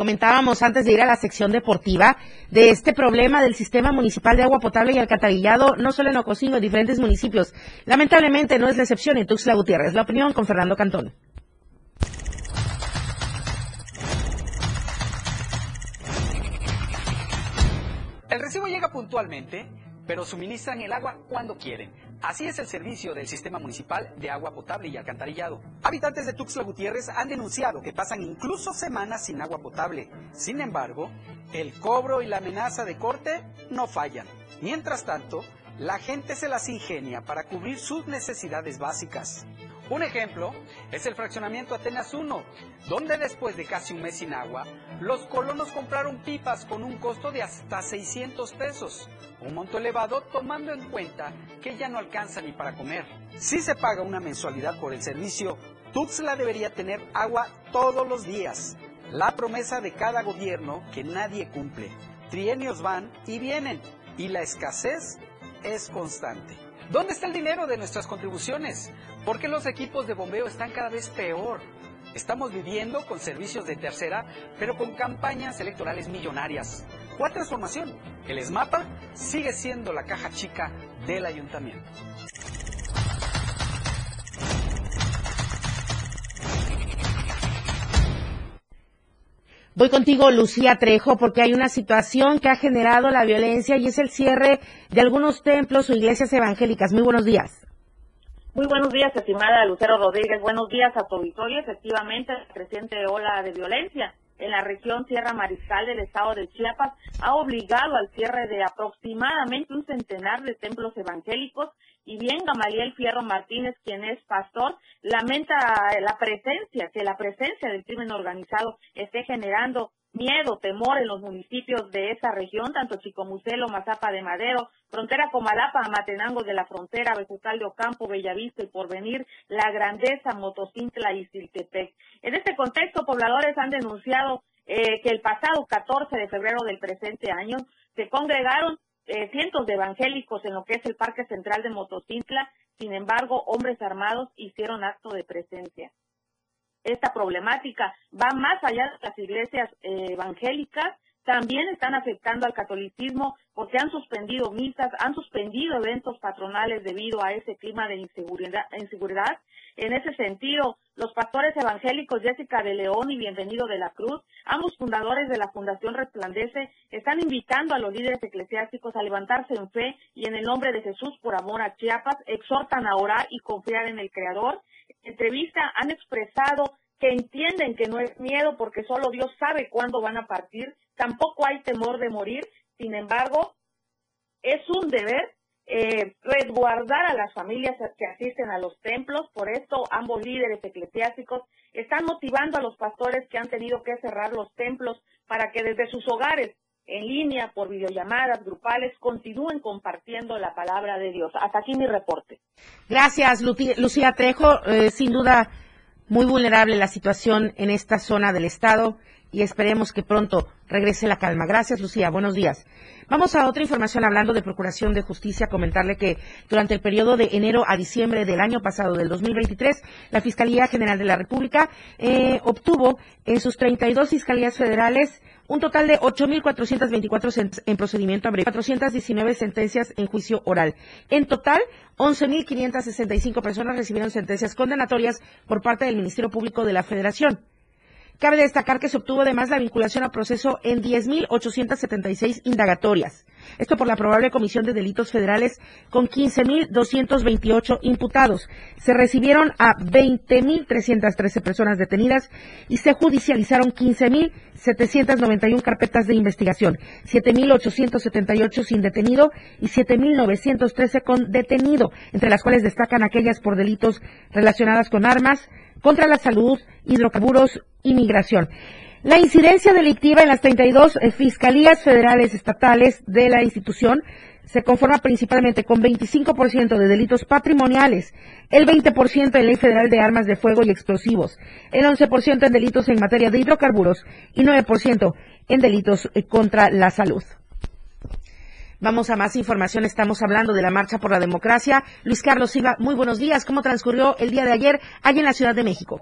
Comentábamos antes de ir a la sección deportiva de este problema del sistema municipal de agua potable y alcantarillado, no solo en Ocosingo, en diferentes municipios. Lamentablemente no es la excepción en Tuxtla Gutiérrez. La opinión con Fernando Cantón. El recibo llega puntualmente, pero suministran el agua cuando quieren. Así es el servicio del Sistema Municipal de Agua Potable y Alcantarillado. Habitantes de Tuxtla Gutiérrez han denunciado que pasan incluso semanas sin agua potable. Sin embargo, el cobro y la amenaza de corte no fallan. Mientras tanto, la gente se las ingenia para cubrir sus necesidades básicas. Un ejemplo es el fraccionamiento Atenas 1, donde después de casi un mes sin agua, los colonos compraron pipas con un costo de hasta 600 pesos, un monto elevado tomando en cuenta que ya no alcanza ni para comer. Si se paga una mensualidad por el servicio, Tuxtla debería tener agua todos los días. La promesa de cada gobierno que nadie cumple. Trienios van y vienen y la escasez es constante. ¿Dónde está el dinero de nuestras contribuciones? ¿Por qué los equipos de bombeo están cada vez peor? Estamos viviendo con servicios de tercera, pero con campañas electorales millonarias. ¿Cuál transformación? El ESMAPA sigue siendo la caja chica del ayuntamiento. Voy contigo, Lucía Trejo, porque hay una situación que ha generado la violencia y es el cierre de algunos templos o iglesias evangélicas. Muy buenos días. Muy buenos días, estimada Lucero Rodríguez. Buenos días a tu. Efectivamente, la creciente ola de violencia en la región Sierra Mariscal del estado de Chiapas ha obligado al cierre de aproximadamente un centenar de templos evangélicos y bien Gamaliel Fierro Martínez, quien es pastor, lamenta la presencia, que la presencia del crimen organizado esté generando miedo, temor en los municipios de esa región, tanto Chicomucelo, Mazapa de Madero, Frontera Comalapa, Matenango de la Frontera, Vegetal de Ocampo, Bellavista y Porvenir, La Grandeza, Motocintla y Siltepec. En este contexto, pobladores han denunciado eh, que el pasado 14 de febrero del presente año se congregaron eh, cientos de evangélicos en lo que es el Parque Central de Motocintla, sin embargo, hombres armados hicieron acto de presencia. Esta problemática va más allá de las iglesias eh, evangélicas, también están afectando al catolicismo porque han suspendido misas, han suspendido eventos patronales debido a ese clima de inseguridad. inseguridad. En ese sentido, los pastores evangélicos Jessica de León y Bienvenido de la Cruz, ambos fundadores de la Fundación Resplandece, están invitando a los líderes eclesiásticos a levantarse en fe y en el nombre de Jesús por amor a Chiapas, exhortan a orar y confiar en el Creador entrevista han expresado que entienden que no es miedo porque solo Dios sabe cuándo van a partir, tampoco hay temor de morir, sin embargo, es un deber eh, resguardar a las familias que asisten a los templos, por esto ambos líderes eclesiásticos están motivando a los pastores que han tenido que cerrar los templos para que desde sus hogares en línea, por videollamadas grupales, continúen compartiendo la palabra de Dios. Hasta aquí mi reporte. Gracias, Lucía Trejo. Eh, sin duda, muy vulnerable la situación en esta zona del Estado y esperemos que pronto regrese la calma. Gracias, Lucía. Buenos días. Vamos a otra información hablando de Procuración de Justicia. Comentarle que durante el periodo de enero a diciembre del año pasado, del 2023, la Fiscalía General de la República eh, obtuvo en sus 32 fiscalías federales un total de 8.424 en procedimiento abreviado, 419 sentencias en juicio oral. En total, 11.565 personas recibieron sentencias condenatorias por parte del Ministerio Público de la Federación. Cabe destacar que se obtuvo además la vinculación a proceso en 10.876 indagatorias. Esto por la probable comisión de delitos federales con 15.228 imputados. Se recibieron a 20.313 personas detenidas y se judicializaron 15.791 carpetas de investigación, 7.878 sin detenido y 7.913 con detenido, entre las cuales destacan aquellas por delitos relacionados con armas, contra la salud, hidrocarburos y migración. La incidencia delictiva en las 32 eh, fiscalías federales estatales de la institución se conforma principalmente con 25% de delitos patrimoniales, el 20% en ley federal de armas de fuego y explosivos, el 11% en delitos en materia de hidrocarburos y 9% en delitos eh, contra la salud. Vamos a más información. Estamos hablando de la Marcha por la Democracia. Luis Carlos Silva, muy buenos días. ¿Cómo transcurrió el día de ayer allí en la Ciudad de México?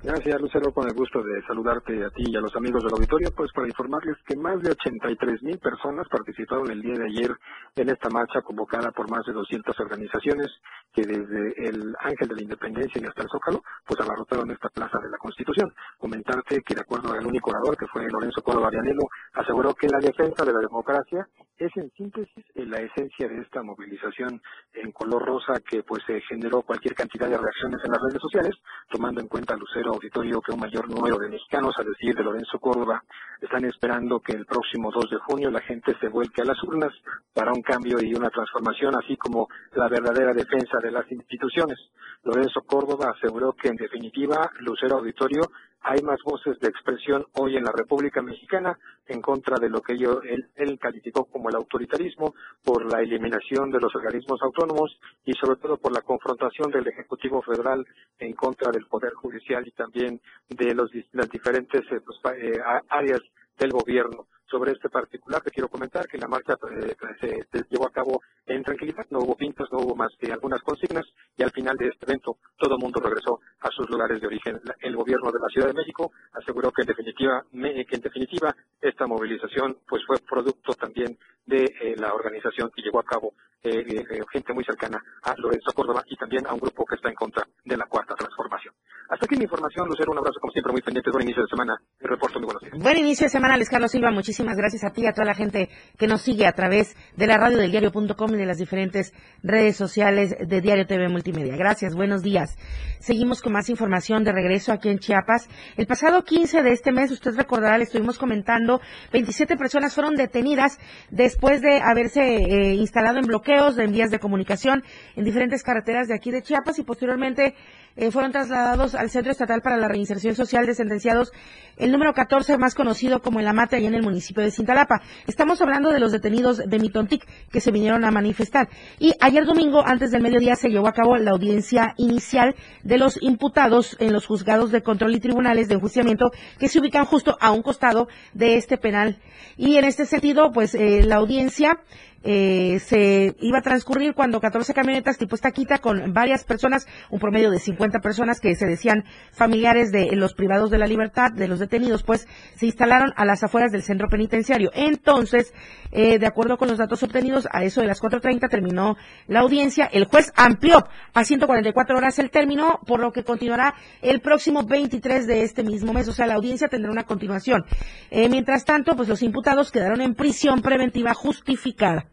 Gracias, Lucero, con el gusto de saludarte a ti y a los amigos del auditorio, pues para informarles que más de 83 mil personas participaron el día de ayer en esta marcha convocada por más de 200 organizaciones que desde el Ángel de la Independencia y hasta el Zócalo, pues abarrotaron esta plaza de la Constitución. Comentarte que de acuerdo al único orador, que fue Lorenzo Córdoba Arianelo, aseguró que la defensa de la democracia es en síntesis la esencia de esta movilización en color rosa que pues generó cualquier cantidad de reacciones en las redes sociales, tomando en cuenta Lucero auditorio que un mayor número de mexicanos, a decir de Lorenzo Córdoba, están esperando que el próximo 2 de junio la gente se vuelque a las urnas para un cambio y una transformación, así como la verdadera defensa de las instituciones. Lorenzo Córdoba aseguró que en definitiva Lucero Auditorio hay más voces de expresión hoy en la República Mexicana en contra de lo que él, él, calificó como el autoritarismo, por la eliminación de los organismos autónomos y sobre todo por la confrontación del Ejecutivo Federal en contra del Poder Judicial y también de los, las diferentes eh, pues, eh, áreas del gobierno sobre este particular. Te quiero comentar que la marcha eh, se, llevó a cabo en tranquilidad, no hubo pintas, no hubo más que algunas consignas y al final de este evento todo el mundo regresó a sus lugares de origen. El gobierno de la Ciudad de México aseguró que en definitiva, que en definitiva esta movilización pues fue producto también de eh, la organización que llevó a cabo eh, gente muy cercana a Lorenzo Córdoba y también a un grupo que está en contra de la cuarta transformación. Hasta aquí mi información, Lucero, un abrazo como siempre muy pendiente, buen inicio de semana, y reporto muy buenos días. Buen inicio de semana, Luis Carlos Silva, muchísimas gracias a ti y a toda la gente que nos sigue a través de la radio del diario.com y de las diferentes redes sociales de Diario TV Multimedia. Gracias, buenos días. Seguimos con más información de regreso aquí en Chiapas. El pasado 15 de este mes, usted recordará, le estuvimos comentando, 27 personas fueron detenidas después de haberse eh, instalado en bloqueos de vías de comunicación en diferentes carreteras de aquí de Chiapas y posteriormente eh, fueron trasladados al Centro Estatal para la Reinserción Social de Sentenciados, el número 14, más conocido como el Amate, allá en el municipio de Cintalapa. Estamos hablando de los detenidos de Mitontic que se vinieron a manifestar. Y ayer domingo, antes del mediodía, se llevó a cabo la audiencia inicial de los imputados en los juzgados de control y tribunales de enjuiciamiento que se ubican justo a un costado de este penal. Y en este sentido, pues eh, la audiencia eh, se iba a transcurrir cuando 14 camionetas tipo estaquita con varias personas, un promedio de 50 personas que se decían familiares de los privados de la libertad, de los detenidos, pues se instalaron a las afueras del centro penitenciario. Entonces, eh, de acuerdo con los datos obtenidos, a eso de las 4.30 terminó la audiencia. El juez amplió a 144 horas el término, por lo que continuará el próximo 23 de este mismo mes. O sea, la audiencia tendrá una continuación. Eh, mientras tanto, pues los imputados quedaron en prisión preventiva justificada.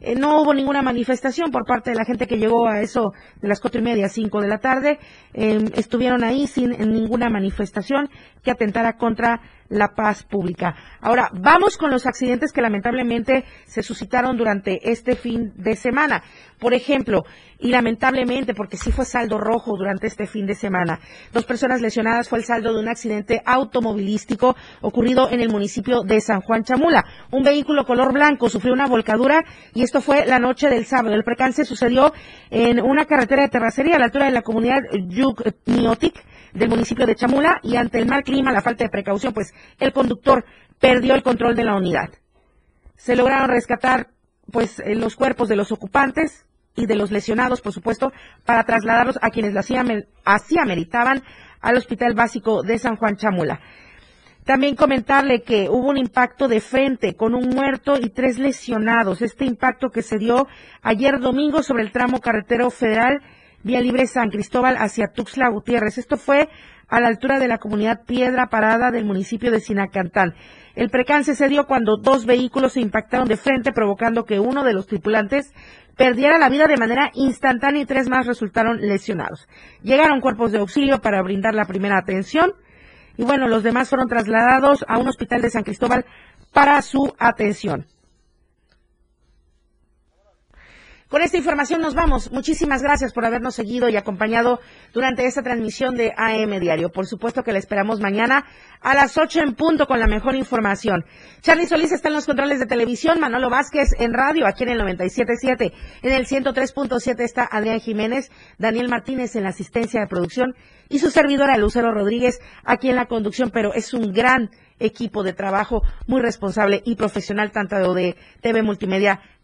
Eh, no hubo ninguna manifestación por parte de la gente que llegó a eso de las cuatro y media, cinco de la tarde. Em, estuvieron ahí sin ninguna manifestación que atentara contra la paz pública. Ahora, vamos con los accidentes que lamentablemente se suscitaron durante este fin de semana. Por ejemplo, y lamentablemente, porque sí fue saldo rojo durante este fin de semana, dos personas lesionadas fue el saldo de un accidente automovilístico ocurrido en el municipio de San Juan Chamula. Un vehículo color blanco sufrió una volcadura y esto fue la noche del sábado. El precance sucedió en una carretera de terracería a la altura de la comunidad Yuk Niotic del municipio de Chamula y ante el mal clima, la falta de precaución, pues el conductor perdió el control de la unidad. Se lograron rescatar pues eh, los cuerpos de los ocupantes y de los lesionados, por supuesto, para trasladarlos a quienes así, así ameritaban al Hospital Básico de San Juan Chamula. También comentarle que hubo un impacto de frente con un muerto y tres lesionados. Este impacto que se dio ayer domingo sobre el tramo carretero federal Vía Libre San Cristóbal hacia Tuxtla Gutiérrez. Esto fue a la altura de la comunidad Piedra Parada del municipio de Sinacantán. El precance se dio cuando dos vehículos se impactaron de frente, provocando que uno de los tripulantes perdiera la vida de manera instantánea y tres más resultaron lesionados. Llegaron cuerpos de auxilio para brindar la primera atención y bueno, los demás fueron trasladados a un hospital de San Cristóbal para su atención. Con esta información nos vamos. Muchísimas gracias por habernos seguido y acompañado durante esta transmisión de AM Diario. Por supuesto que la esperamos mañana a las 8 en punto con la mejor información. Charlie Solís está en los controles de televisión, Manolo Vázquez en radio, aquí en el 97.7. En el 103.7 está Adrián Jiménez, Daniel Martínez en la asistencia de producción y su servidora Lucero Rodríguez aquí en la conducción, pero es un gran equipo de trabajo muy responsable y profesional tanto de TV Multimedia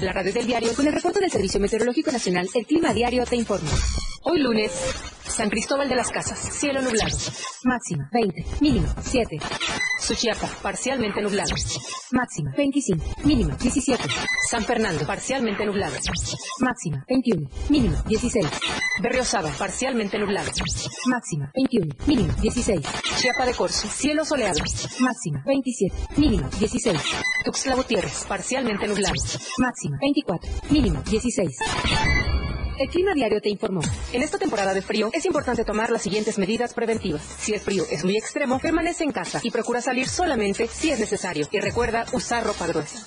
La radio del diario con el reporte del Servicio Meteorológico Nacional, el Clima Diario te informa. Hoy lunes, San Cristóbal de las Casas, cielo nublado. Máxima 20, mínimo 7. Suchiapa, parcialmente nublado. Máxima 25, mínimo 17. San Fernando, parcialmente nublado. Máxima 21, mínimo 16. Berriosaba, parcialmente nublado. Máxima 21, mínimo 16. Chiapa de Corzo, cielo soleado. Máxima 27, mínimo 16. Tuxtla Gutiérrez, parcialmente nublado. Máxima 24, mínimo 16. El Clima Diario te informó. En esta temporada de frío es importante tomar las siguientes medidas preventivas. Si el frío es muy extremo, permanece en casa y procura salir solamente si es necesario. Y recuerda usar ropa gruesa.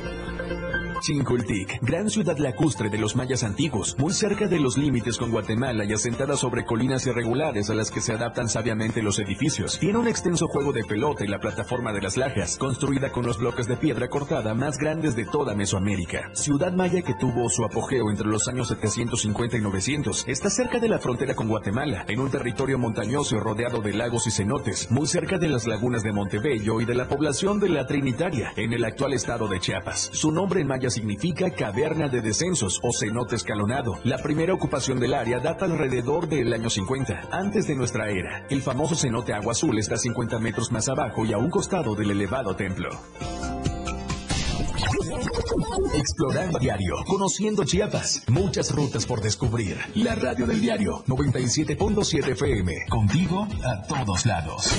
Chincoltic, gran ciudad lacustre de los mayas antiguos, muy cerca de los límites con Guatemala y asentada sobre colinas irregulares a las que se adaptan sabiamente los edificios. Tiene un extenso juego de pelota y la plataforma de las lajas, construida con los bloques de piedra cortada más grandes de toda Mesoamérica. Ciudad maya que tuvo su apogeo entre los años 750 y 900, está cerca de la frontera con Guatemala, en un territorio montañoso rodeado de lagos y cenotes, muy cerca de las lagunas de Montebello y de la población de la Trinitaria, en el actual estado de Chiapas. Su nombre en maya significa caverna de descensos o cenote escalonado. La primera ocupación del área data alrededor del año 50, antes de nuestra era. El famoso cenote Agua Azul está 50 metros más abajo y a un costado del elevado templo. Explorando diario, conociendo Chiapas, muchas rutas por descubrir. La radio del diario 97.7 FM, contigo a todos lados.